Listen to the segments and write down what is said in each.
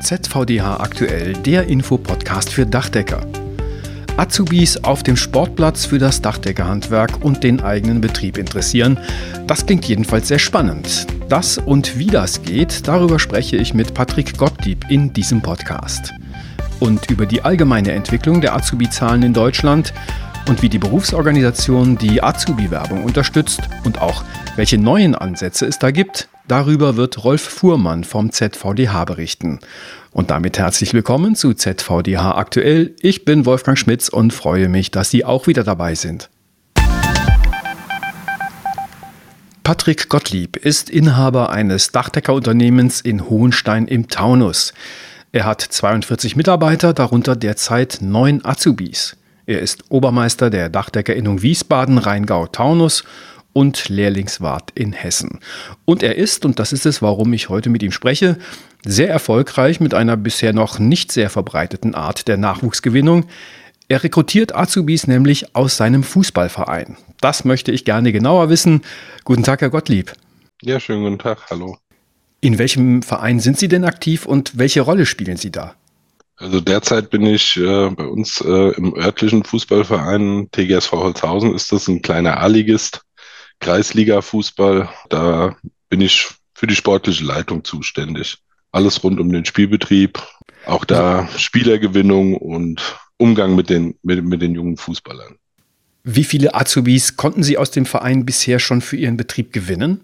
ZVDH aktuell, der Infopodcast für Dachdecker. Azubis auf dem Sportplatz für das Dachdeckerhandwerk und den eigenen Betrieb interessieren. Das klingt jedenfalls sehr spannend. Das und wie das geht, darüber spreche ich mit Patrick Gottlieb in diesem Podcast. Und über die allgemeine Entwicklung der Azubi-Zahlen in Deutschland und wie die Berufsorganisation die Azubi-Werbung unterstützt und auch welche neuen Ansätze es da gibt, darüber wird Rolf Fuhrmann vom ZVDH berichten. Und damit herzlich willkommen zu ZVDH aktuell. Ich bin Wolfgang Schmitz und freue mich, dass Sie auch wieder dabei sind. Patrick Gottlieb ist Inhaber eines Dachdeckerunternehmens in Hohenstein im Taunus. Er hat 42 Mitarbeiter, darunter derzeit neun Azubis. Er ist Obermeister der Dachdeckerinnung Wiesbaden, Rheingau, Taunus und Lehrlingswart in Hessen. Und er ist, und das ist es, warum ich heute mit ihm spreche, sehr erfolgreich mit einer bisher noch nicht sehr verbreiteten Art der Nachwuchsgewinnung. Er rekrutiert Azubis nämlich aus seinem Fußballverein. Das möchte ich gerne genauer wissen. Guten Tag, Herr Gottlieb. Ja, schönen guten Tag, hallo. In welchem Verein sind Sie denn aktiv und welche Rolle spielen Sie da? Also derzeit bin ich äh, bei uns äh, im örtlichen Fußballverein TGSV Holzhausen, ist das ein kleiner A-Ligist, Kreisliga-Fußball. Da bin ich für die sportliche Leitung zuständig. Alles rund um den Spielbetrieb, auch da Spielergewinnung und Umgang mit den, mit, mit den jungen Fußballern. Wie viele Azubis konnten Sie aus dem Verein bisher schon für Ihren Betrieb gewinnen?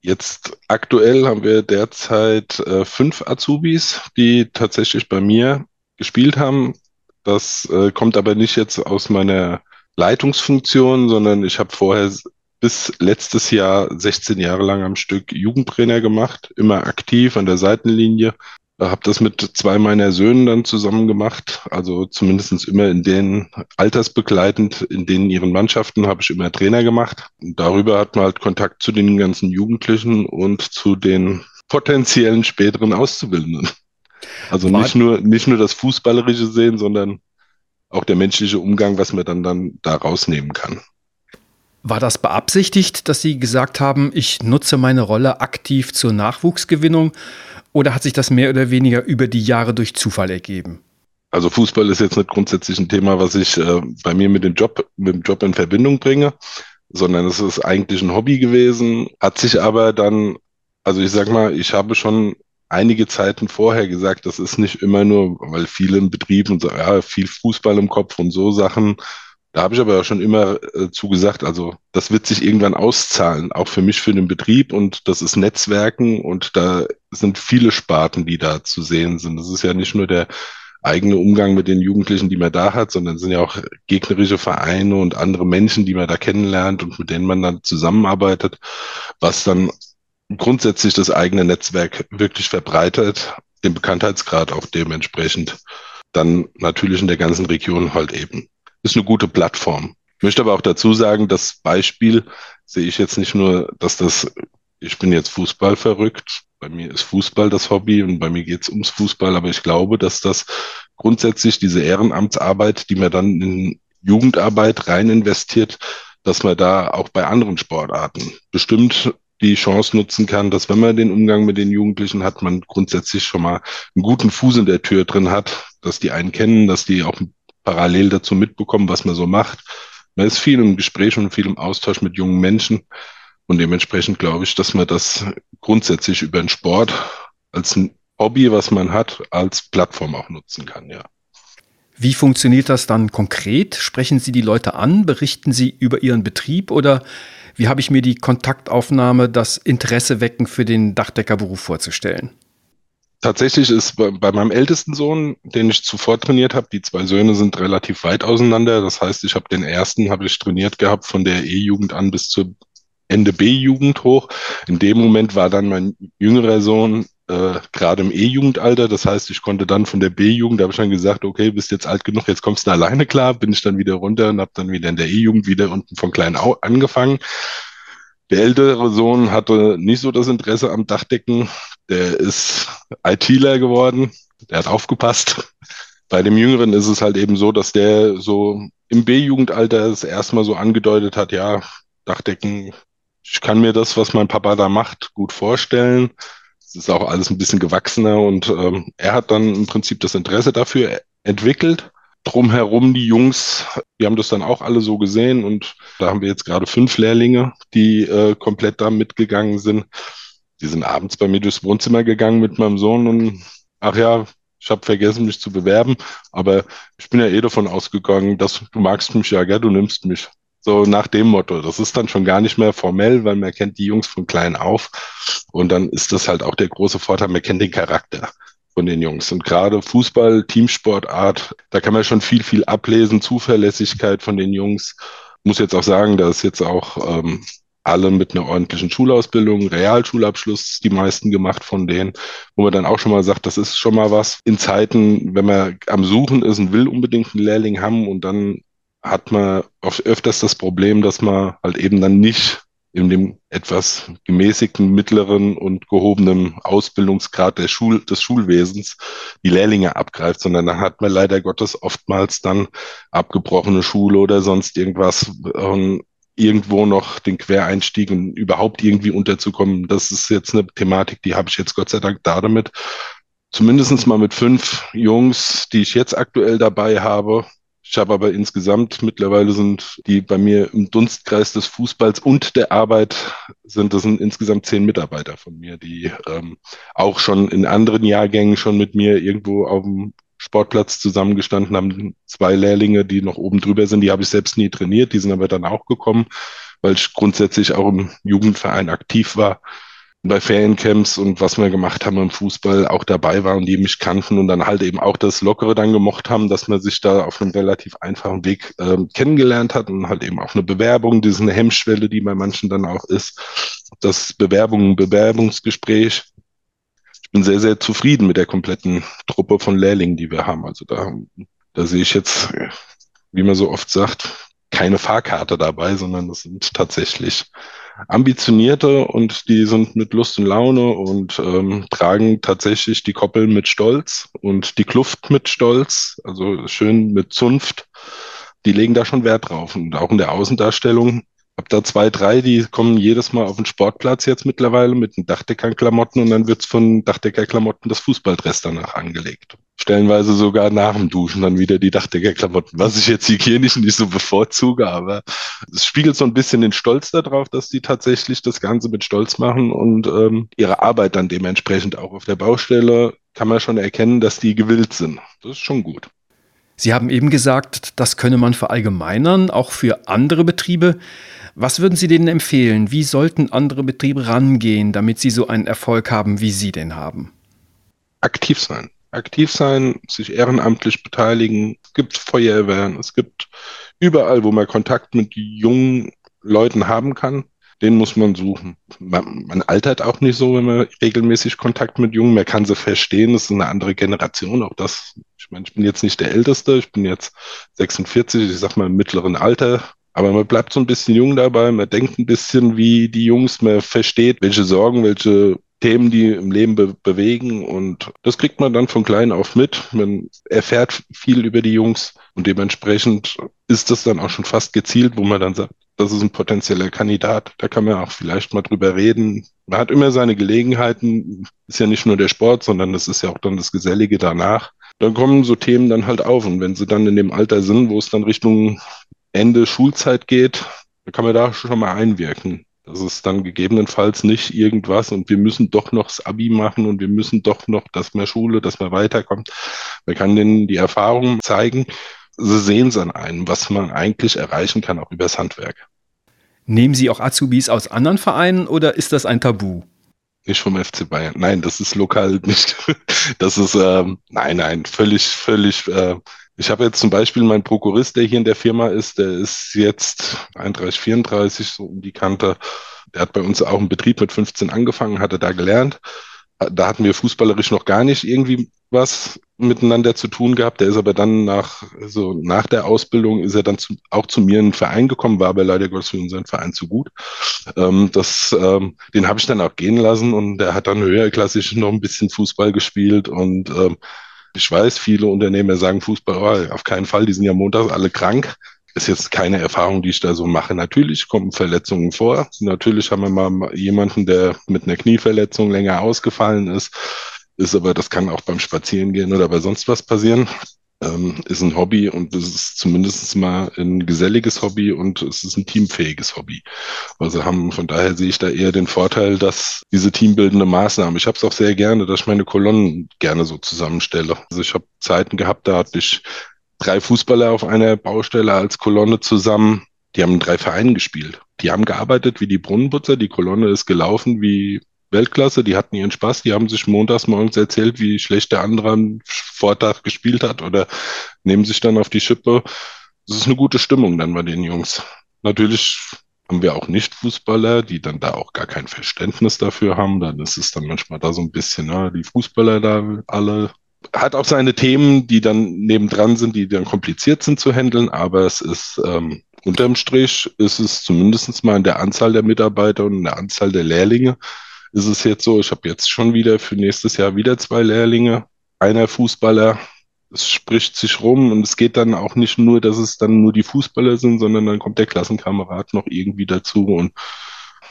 Jetzt aktuell haben wir derzeit äh, fünf Azubis, die tatsächlich bei mir gespielt haben. Das äh, kommt aber nicht jetzt aus meiner Leitungsfunktion, sondern ich habe vorher bis letztes Jahr 16 Jahre lang am Stück Jugendtrainer gemacht, immer aktiv an der Seitenlinie. Habe das mit zwei meiner Söhnen dann zusammen gemacht, also zumindest immer in den altersbegleitend, in denen ihren Mannschaften habe ich immer Trainer gemacht. Und darüber hat man halt Kontakt zu den ganzen Jugendlichen und zu den potenziellen späteren Auszubildenden. Also nicht nur, nicht nur das Fußballerische sehen, sondern auch der menschliche Umgang, was man dann, dann da rausnehmen kann. War das beabsichtigt, dass Sie gesagt haben, ich nutze meine Rolle aktiv zur Nachwuchsgewinnung oder hat sich das mehr oder weniger über die Jahre durch Zufall ergeben? Also Fußball ist jetzt nicht grundsätzlich ein Thema, was ich äh, bei mir mit dem Job, mit dem Job in Verbindung bringe, sondern es ist eigentlich ein Hobby gewesen, hat sich aber dann, also ich sag mal, ich habe schon einige Zeiten vorher gesagt, das ist nicht immer nur, weil viele in Betrieben so, ja, viel Fußball im Kopf und so Sachen. Da habe ich aber schon immer äh, zugesagt, also das wird sich irgendwann auszahlen, auch für mich, für den Betrieb und das ist Netzwerken und da sind viele Sparten, die da zu sehen sind. Das ist ja nicht nur der eigene Umgang mit den Jugendlichen, die man da hat, sondern es sind ja auch gegnerische Vereine und andere Menschen, die man da kennenlernt und mit denen man dann zusammenarbeitet, was dann grundsätzlich das eigene Netzwerk wirklich verbreitert, den Bekanntheitsgrad auch dementsprechend dann natürlich in der ganzen Region halt eben. Ist eine gute Plattform. Möchte aber auch dazu sagen, das Beispiel sehe ich jetzt nicht nur, dass das, ich bin jetzt Fußball verrückt, bei mir ist Fußball das Hobby und bei mir geht es ums Fußball, aber ich glaube, dass das grundsätzlich diese Ehrenamtsarbeit, die man dann in Jugendarbeit rein investiert, dass man da auch bei anderen Sportarten bestimmt die Chance nutzen kann, dass wenn man den Umgang mit den Jugendlichen hat, man grundsätzlich schon mal einen guten Fuß in der Tür drin hat, dass die einen kennen, dass die auch parallel dazu mitbekommen, was man so macht. Man ist viel im Gespräch und viel im Austausch mit jungen Menschen und dementsprechend glaube ich, dass man das grundsätzlich über den Sport als ein Hobby, was man hat, als Plattform auch nutzen kann, ja. Wie funktioniert das dann konkret? Sprechen Sie die Leute an? Berichten Sie über Ihren Betrieb oder wie habe ich mir die Kontaktaufnahme, das Interesse wecken für den Dachdeckerberuf vorzustellen? Tatsächlich ist bei, bei, meinem ältesten Sohn, den ich zuvor trainiert habe, die zwei Söhne sind relativ weit auseinander. Das heißt, ich habe den ersten habe ich trainiert gehabt von der E-Jugend an bis zur Ende B-Jugend hoch. In dem Moment war dann mein jüngerer Sohn äh, gerade im E-Jugendalter. Das heißt, ich konnte dann von der B-Jugend, da habe ich dann gesagt, okay, bist jetzt alt genug, jetzt kommst du alleine klar. Bin ich dann wieder runter und habe dann wieder in der E-Jugend wieder unten von klein angefangen. Der ältere Sohn hatte nicht so das Interesse am Dachdecken. Der ist ITler geworden. Der hat aufgepasst. Bei dem Jüngeren ist es halt eben so, dass der so im B-Jugendalter es erstmal so angedeutet hat, ja, Dachdecken, ich kann mir das, was mein Papa da macht, gut vorstellen Es ist auch alles ein bisschen gewachsener und ähm, er hat dann im Prinzip das Interesse dafür entwickelt. Drumherum die Jungs, die haben das dann auch alle so gesehen und da haben wir jetzt gerade fünf Lehrlinge, die äh, komplett da mitgegangen sind. Die sind abends bei mir durchs Wohnzimmer gegangen mit meinem Sohn und ach ja, ich habe vergessen, mich zu bewerben, aber ich bin ja eh davon ausgegangen, dass du magst mich ja, gell, du nimmst mich. So nach dem Motto. Das ist dann schon gar nicht mehr formell, weil man kennt die Jungs von klein auf. Und dann ist das halt auch der große Vorteil, man kennt den Charakter von den Jungs. Und gerade Fußball, Teamsportart, da kann man schon viel, viel ablesen, Zuverlässigkeit von den Jungs. Muss jetzt auch sagen, da ist jetzt auch ähm, alle mit einer ordentlichen Schulausbildung, Realschulabschluss, die meisten gemacht von denen, wo man dann auch schon mal sagt, das ist schon mal was. In Zeiten, wenn man am Suchen ist und will unbedingt einen Lehrling haben und dann hat man oft öfters das Problem, dass man halt eben dann nicht in dem etwas gemäßigten, mittleren und gehobenen Ausbildungsgrad der Schul des Schulwesens die Lehrlinge abgreift, sondern dann hat man leider Gottes oftmals dann abgebrochene Schule oder sonst irgendwas ähm, irgendwo noch den Quereinstieg und überhaupt irgendwie unterzukommen. Das ist jetzt eine Thematik, die habe ich jetzt Gott sei Dank da damit. Zumindestens mal mit fünf Jungs, die ich jetzt aktuell dabei habe, ich habe aber insgesamt, mittlerweile sind die bei mir im Dunstkreis des Fußballs und der Arbeit, sind das sind insgesamt zehn Mitarbeiter von mir, die ähm, auch schon in anderen Jahrgängen schon mit mir irgendwo auf dem Sportplatz zusammengestanden haben. Zwei Lehrlinge, die noch oben drüber sind, die habe ich selbst nie trainiert, die sind aber dann auch gekommen, weil ich grundsätzlich auch im Jugendverein aktiv war bei Feriencamps und was wir gemacht haben im Fußball auch dabei waren, die mich kannten und dann halt eben auch das Lockere dann gemocht haben, dass man sich da auf einem relativ einfachen Weg äh, kennengelernt hat und halt eben auch eine Bewerbung, diese eine Hemmschwelle, die bei manchen dann auch ist, das Bewerbung, Bewerbungsgespräch. Ich bin sehr, sehr zufrieden mit der kompletten Truppe von Lehrlingen, die wir haben. Also da, da sehe ich jetzt, wie man so oft sagt, keine Fahrkarte dabei, sondern das sind tatsächlich ambitionierte und die sind mit Lust und Laune und ähm, tragen tatsächlich die Koppel mit Stolz und die Kluft mit Stolz, also schön mit Zunft. Die legen da schon Wert drauf und auch in der Außendarstellung hab da zwei, drei, die kommen jedes Mal auf den Sportplatz jetzt mittlerweile mit den Dachdeckerklamotten und dann wird's von Dachdeckerklamotten das Fußballdress danach angelegt. Stellenweise sogar nach dem Duschen dann wieder die Dachdeckerklamotten, was ich jetzt hygienisch nicht so bevorzuge, aber es spiegelt so ein bisschen den Stolz darauf, dass die tatsächlich das Ganze mit Stolz machen und ähm, ihre Arbeit dann dementsprechend auch auf der Baustelle kann man schon erkennen, dass die gewillt sind. Das ist schon gut. Sie haben eben gesagt, das könne man verallgemeinern, auch für andere Betriebe. Was würden Sie denen empfehlen? Wie sollten andere Betriebe rangehen, damit sie so einen Erfolg haben, wie Sie den haben? Aktiv sein. Aktiv sein, sich ehrenamtlich beteiligen. Es gibt Feuerwehren, es gibt überall, wo man Kontakt mit jungen Leuten haben kann, den muss man suchen. Man, man, altert auch nicht so, wenn man regelmäßig Kontakt mit Jungen, man kann sie verstehen, es ist eine andere Generation, auch das, ich meine, ich bin jetzt nicht der Älteste, ich bin jetzt 46, ich sag mal im mittleren Alter, aber man bleibt so ein bisschen jung dabei, man denkt ein bisschen wie die Jungs, man versteht, welche Sorgen, welche Themen, die im Leben be bewegen. Und das kriegt man dann von klein auf mit. Man erfährt viel über die Jungs und dementsprechend ist das dann auch schon fast gezielt, wo man dann sagt, das ist ein potenzieller Kandidat. Da kann man auch vielleicht mal drüber reden. Man hat immer seine Gelegenheiten. Ist ja nicht nur der Sport, sondern das ist ja auch dann das Gesellige danach. Dann kommen so Themen dann halt auf. Und wenn sie dann in dem Alter sind, wo es dann Richtung Ende Schulzeit geht, dann kann man da schon mal einwirken. Das ist dann gegebenenfalls nicht irgendwas und wir müssen doch noch das Abi machen und wir müssen doch noch, dass man Schule, dass man weiterkommt. Man kann denen die Erfahrung zeigen. Sie sehen es an einem, was man eigentlich erreichen kann, auch übers Handwerk. Nehmen Sie auch Azubis aus anderen Vereinen oder ist das ein Tabu? Nicht vom FC Bayern. Nein, das ist lokal nicht. Das ist, ähm, nein, nein, völlig, völlig äh, ich habe jetzt zum Beispiel meinen Prokurist, der hier in der Firma ist, der ist jetzt 31, 34, so um die Kante. Der hat bei uns auch einen Betrieb mit 15 angefangen, hatte da gelernt. Da hatten wir fußballerisch noch gar nicht irgendwie was miteinander zu tun gehabt. Der ist aber dann nach, so nach der Ausbildung ist er dann zu, auch zu mir in den Verein gekommen, war aber leider Gottes für unseren Verein zu gut. Ähm, das, ähm, den habe ich dann auch gehen lassen und der hat dann höherklassisch noch ein bisschen Fußball gespielt und ähm, ich weiß, viele Unternehmer sagen Fußball, oh, auf keinen Fall, die sind ja montags alle krank. ist jetzt keine Erfahrung, die ich da so mache. Natürlich kommen Verletzungen vor. Natürlich haben wir mal jemanden, der mit einer Knieverletzung länger ausgefallen ist. Ist aber, das kann auch beim Spazierengehen oder bei sonst was passieren. Ähm, ist ein Hobby und es ist zumindest mal ein geselliges Hobby und es ist ein teamfähiges Hobby. Also haben, von daher sehe ich da eher den Vorteil, dass diese teambildende Maßnahme, ich habe es auch sehr gerne, dass ich meine Kolonnen gerne so zusammenstelle. Also ich habe Zeiten gehabt, da hatte ich drei Fußballer auf einer Baustelle als Kolonne zusammen. Die haben drei Vereinen gespielt. Die haben gearbeitet wie die Brunnenputzer. Die Kolonne ist gelaufen wie Weltklasse. Die hatten ihren Spaß. Die haben sich montags morgens erzählt, wie schlecht der andere am Vortag gespielt hat oder nehmen sich dann auf die Schippe. Das ist eine gute Stimmung dann bei den Jungs. Natürlich haben wir auch Nicht-Fußballer, die dann da auch gar kein Verständnis dafür haben. Dann ist es dann manchmal da so ein bisschen, ja, die Fußballer da alle hat auch seine Themen, die dann nebendran sind, die dann kompliziert sind zu handeln, aber es ist ähm, unterm Strich ist es zumindest mal in der Anzahl der Mitarbeiter und in der Anzahl der Lehrlinge ist es jetzt so, ich habe jetzt schon wieder für nächstes Jahr wieder zwei Lehrlinge, einer Fußballer, es spricht sich rum und es geht dann auch nicht nur, dass es dann nur die Fußballer sind, sondern dann kommt der Klassenkamerad noch irgendwie dazu und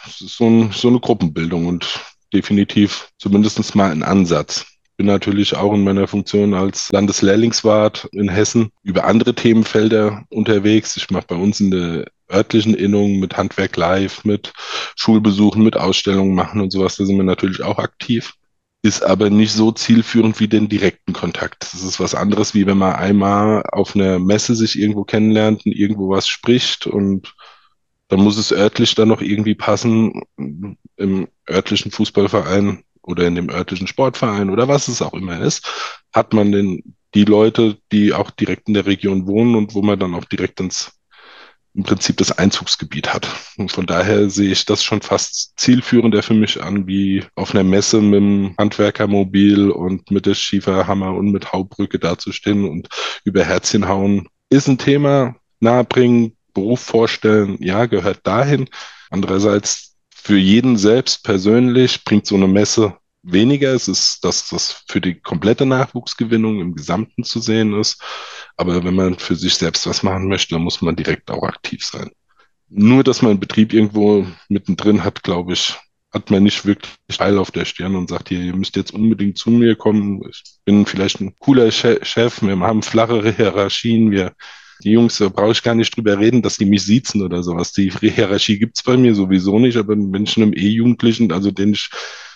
es ist so, ein, so eine Gruppenbildung und definitiv zumindest mal ein Ansatz bin natürlich auch in meiner Funktion als Landeslehrlingswart in Hessen über andere Themenfelder unterwegs. Ich mache bei uns in der örtlichen Innung mit Handwerk live, mit Schulbesuchen, mit Ausstellungen machen und sowas. Da sind wir natürlich auch aktiv. Ist aber nicht so zielführend wie den direkten Kontakt. Das ist was anderes, wie wenn man einmal auf einer Messe sich irgendwo kennenlernt und irgendwo was spricht und dann muss es örtlich dann noch irgendwie passen. Im örtlichen Fußballverein oder in dem örtlichen Sportverein oder was es auch immer ist, hat man den, die Leute, die auch direkt in der Region wohnen und wo man dann auch direkt ins im Prinzip das Einzugsgebiet hat. Und von daher sehe ich das schon fast zielführender für mich an, wie auf einer Messe mit dem Handwerkermobil und mit der Schieferhammer und mit Haubrücke dazustehen und über Herzchen hauen. Ist ein Thema, nahebringen, Beruf vorstellen, ja, gehört dahin. Andererseits für jeden selbst persönlich bringt so eine Messe weniger. Es ist, dass das für die komplette Nachwuchsgewinnung im Gesamten zu sehen ist. Aber wenn man für sich selbst was machen möchte, dann muss man direkt auch aktiv sein. Nur, dass man einen Betrieb irgendwo mittendrin hat, glaube ich, hat man nicht wirklich Teil auf der Stirn und sagt, hier, ihr müsst jetzt unbedingt zu mir kommen. Ich bin vielleicht ein cooler Chef, wir haben flachere Hierarchien, wir die Jungs, da brauche ich gar nicht drüber reden, dass die mich siezen oder sowas. Die Hierarchie gibt's bei mir sowieso nicht, aber wenn ich einem E-Jugendlichen, also den ich,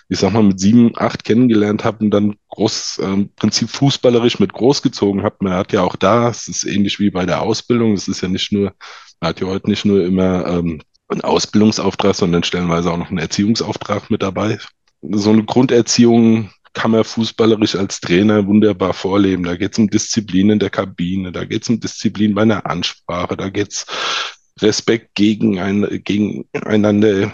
ich sag mal, mit sieben, acht kennengelernt habe und dann groß, äh, Prinzip fußballerisch mit großgezogen habe, man hat ja auch da, es ist ähnlich wie bei der Ausbildung, es ist ja nicht nur, man hat ja heute nicht nur immer ähm, einen Ausbildungsauftrag, sondern stellenweise auch noch einen Erziehungsauftrag mit dabei. So eine Grunderziehung kann man fußballerisch als Trainer wunderbar vorleben. Da geht es um Disziplin in der Kabine, da geht es um Disziplin bei einer Ansprache, da geht es Respekt gegen ein, gegeneinander.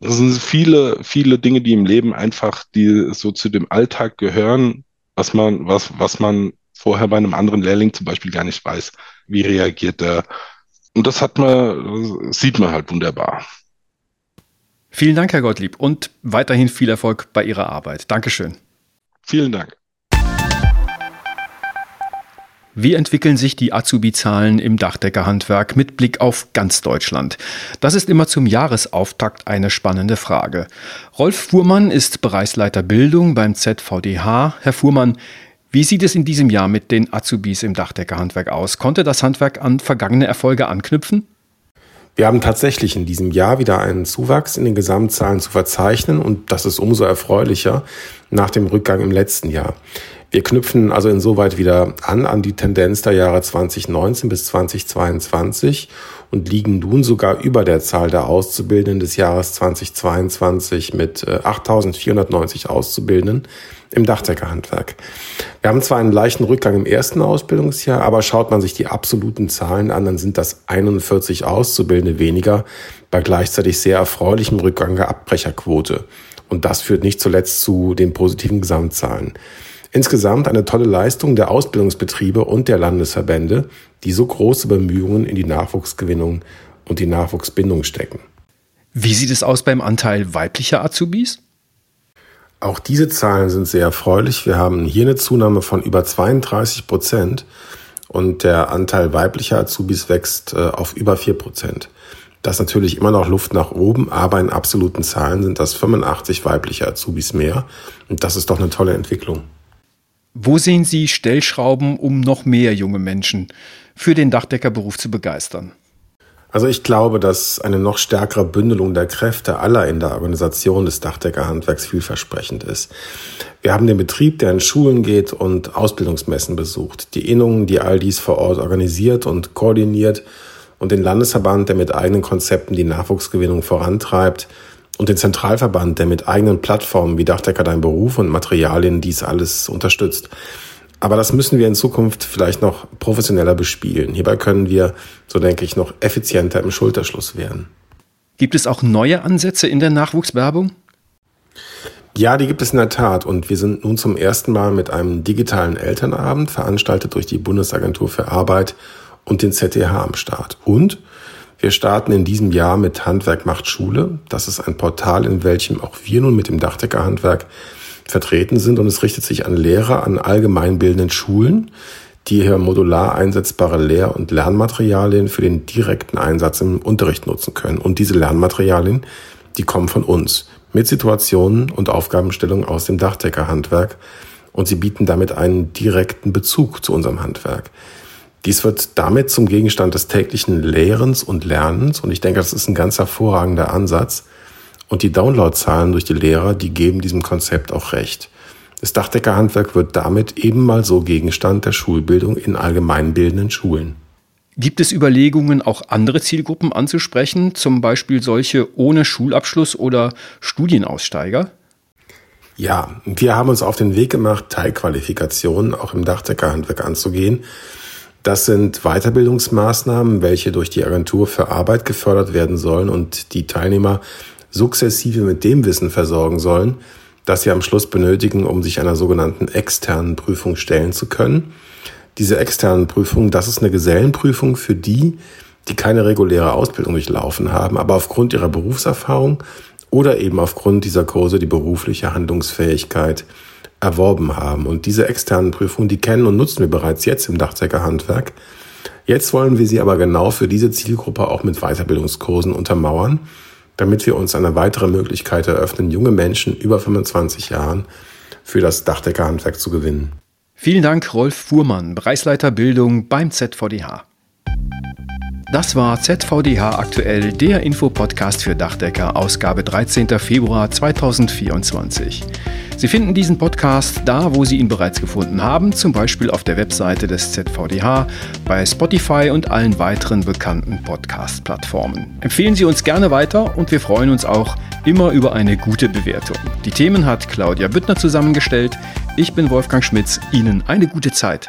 Das sind viele, viele Dinge, die im Leben einfach, die so zu dem Alltag gehören, was man, was, was man vorher bei einem anderen Lehrling zum Beispiel gar nicht weiß. Wie reagiert er? Und das hat man, sieht man halt wunderbar. Vielen Dank, Herr Gottlieb, und weiterhin viel Erfolg bei Ihrer Arbeit. Dankeschön. Vielen Dank. Wie entwickeln sich die Azubi-Zahlen im Dachdeckerhandwerk mit Blick auf ganz Deutschland? Das ist immer zum Jahresauftakt eine spannende Frage. Rolf Fuhrmann ist Bereichsleiter Bildung beim ZVDH. Herr Fuhrmann, wie sieht es in diesem Jahr mit den Azubis im Dachdeckerhandwerk aus? Konnte das Handwerk an vergangene Erfolge anknüpfen? Wir haben tatsächlich in diesem Jahr wieder einen Zuwachs in den Gesamtzahlen zu verzeichnen und das ist umso erfreulicher nach dem Rückgang im letzten Jahr. Wir knüpfen also insoweit wieder an an die Tendenz der Jahre 2019 bis 2022 und liegen nun sogar über der Zahl der Auszubildenden des Jahres 2022 mit 8.490 äh, Auszubildenden im Dachdeckerhandwerk. Wir haben zwar einen leichten Rückgang im ersten Ausbildungsjahr, aber schaut man sich die absoluten Zahlen an, dann sind das 41 Auszubildende weniger bei gleichzeitig sehr erfreulichem Rückgang der Abbrecherquote. Und das führt nicht zuletzt zu den positiven Gesamtzahlen. Insgesamt eine tolle Leistung der Ausbildungsbetriebe und der Landesverbände, die so große Bemühungen in die Nachwuchsgewinnung und die Nachwuchsbindung stecken. Wie sieht es aus beim Anteil weiblicher Azubis? Auch diese Zahlen sind sehr erfreulich. Wir haben hier eine Zunahme von über 32 Prozent. und der Anteil weiblicher Azubis wächst äh, auf über vier Prozent. Das ist natürlich immer noch Luft nach oben, aber in absoluten Zahlen sind das 85 weibliche Azubis mehr. Und das ist doch eine tolle Entwicklung. Wo sehen Sie Stellschrauben, um noch mehr junge Menschen für den Dachdeckerberuf zu begeistern? Also ich glaube, dass eine noch stärkere Bündelung der Kräfte aller in der Organisation des Dachdeckerhandwerks vielversprechend ist. Wir haben den Betrieb, der in Schulen geht und Ausbildungsmessen besucht, die Innungen, die all dies vor Ort organisiert und koordiniert und den Landesverband, der mit eigenen Konzepten die Nachwuchsgewinnung vorantreibt und den Zentralverband, der mit eigenen Plattformen wie Dachdecker dein Beruf und Materialien dies alles unterstützt. Aber das müssen wir in Zukunft vielleicht noch professioneller bespielen. Hierbei können wir, so denke ich, noch effizienter im Schulterschluss werden. Gibt es auch neue Ansätze in der Nachwuchswerbung? Ja, die gibt es in der Tat. Und wir sind nun zum ersten Mal mit einem digitalen Elternabend, veranstaltet durch die Bundesagentur für Arbeit und den ZDH am Start. Und wir starten in diesem Jahr mit Handwerk macht Schule. Das ist ein Portal, in welchem auch wir nun mit dem Dachdeckerhandwerk vertreten sind und es richtet sich an Lehrer an allgemeinbildenden Schulen, die hier modular einsetzbare Lehr- und Lernmaterialien für den direkten Einsatz im Unterricht nutzen können. Und diese Lernmaterialien, die kommen von uns mit Situationen und Aufgabenstellungen aus dem Dachdeckerhandwerk und sie bieten damit einen direkten Bezug zu unserem Handwerk. Dies wird damit zum Gegenstand des täglichen Lehrens und Lernens und ich denke, das ist ein ganz hervorragender Ansatz, und die Downloadzahlen durch die Lehrer, die geben diesem Konzept auch recht. Das Dachdeckerhandwerk wird damit eben mal so Gegenstand der Schulbildung in allgemeinbildenden Schulen. Gibt es Überlegungen, auch andere Zielgruppen anzusprechen, zum Beispiel solche ohne Schulabschluss oder Studienaussteiger? Ja, wir haben uns auf den Weg gemacht, Teilqualifikationen auch im Dachdeckerhandwerk anzugehen. Das sind Weiterbildungsmaßnahmen, welche durch die Agentur für Arbeit gefördert werden sollen und die Teilnehmer sukzessive mit dem Wissen versorgen sollen, das sie am Schluss benötigen, um sich einer sogenannten externen Prüfung stellen zu können. Diese externen Prüfungen, das ist eine Gesellenprüfung für die, die keine reguläre Ausbildung durchlaufen haben, aber aufgrund ihrer Berufserfahrung oder eben aufgrund dieser Kurse die berufliche Handlungsfähigkeit erworben haben. Und diese externen Prüfungen, die kennen und nutzen wir bereits jetzt im Dachzeckerhandwerk. Jetzt wollen wir sie aber genau für diese Zielgruppe auch mit Weiterbildungskursen untermauern damit wir uns eine weitere Möglichkeit eröffnen, junge Menschen über 25 Jahren für das Dachdeckerhandwerk zu gewinnen. Vielen Dank, Rolf Fuhrmann, Bereichsleiter Bildung beim ZVDH. Das war ZVDH aktuell, der Infopodcast für Dachdecker, Ausgabe 13. Februar 2024. Sie finden diesen Podcast da, wo Sie ihn bereits gefunden haben, zum Beispiel auf der Webseite des ZVDH, bei Spotify und allen weiteren bekannten Podcast-Plattformen. Empfehlen Sie uns gerne weiter und wir freuen uns auch immer über eine gute Bewertung. Die Themen hat Claudia Büttner zusammengestellt. Ich bin Wolfgang Schmitz. Ihnen eine gute Zeit.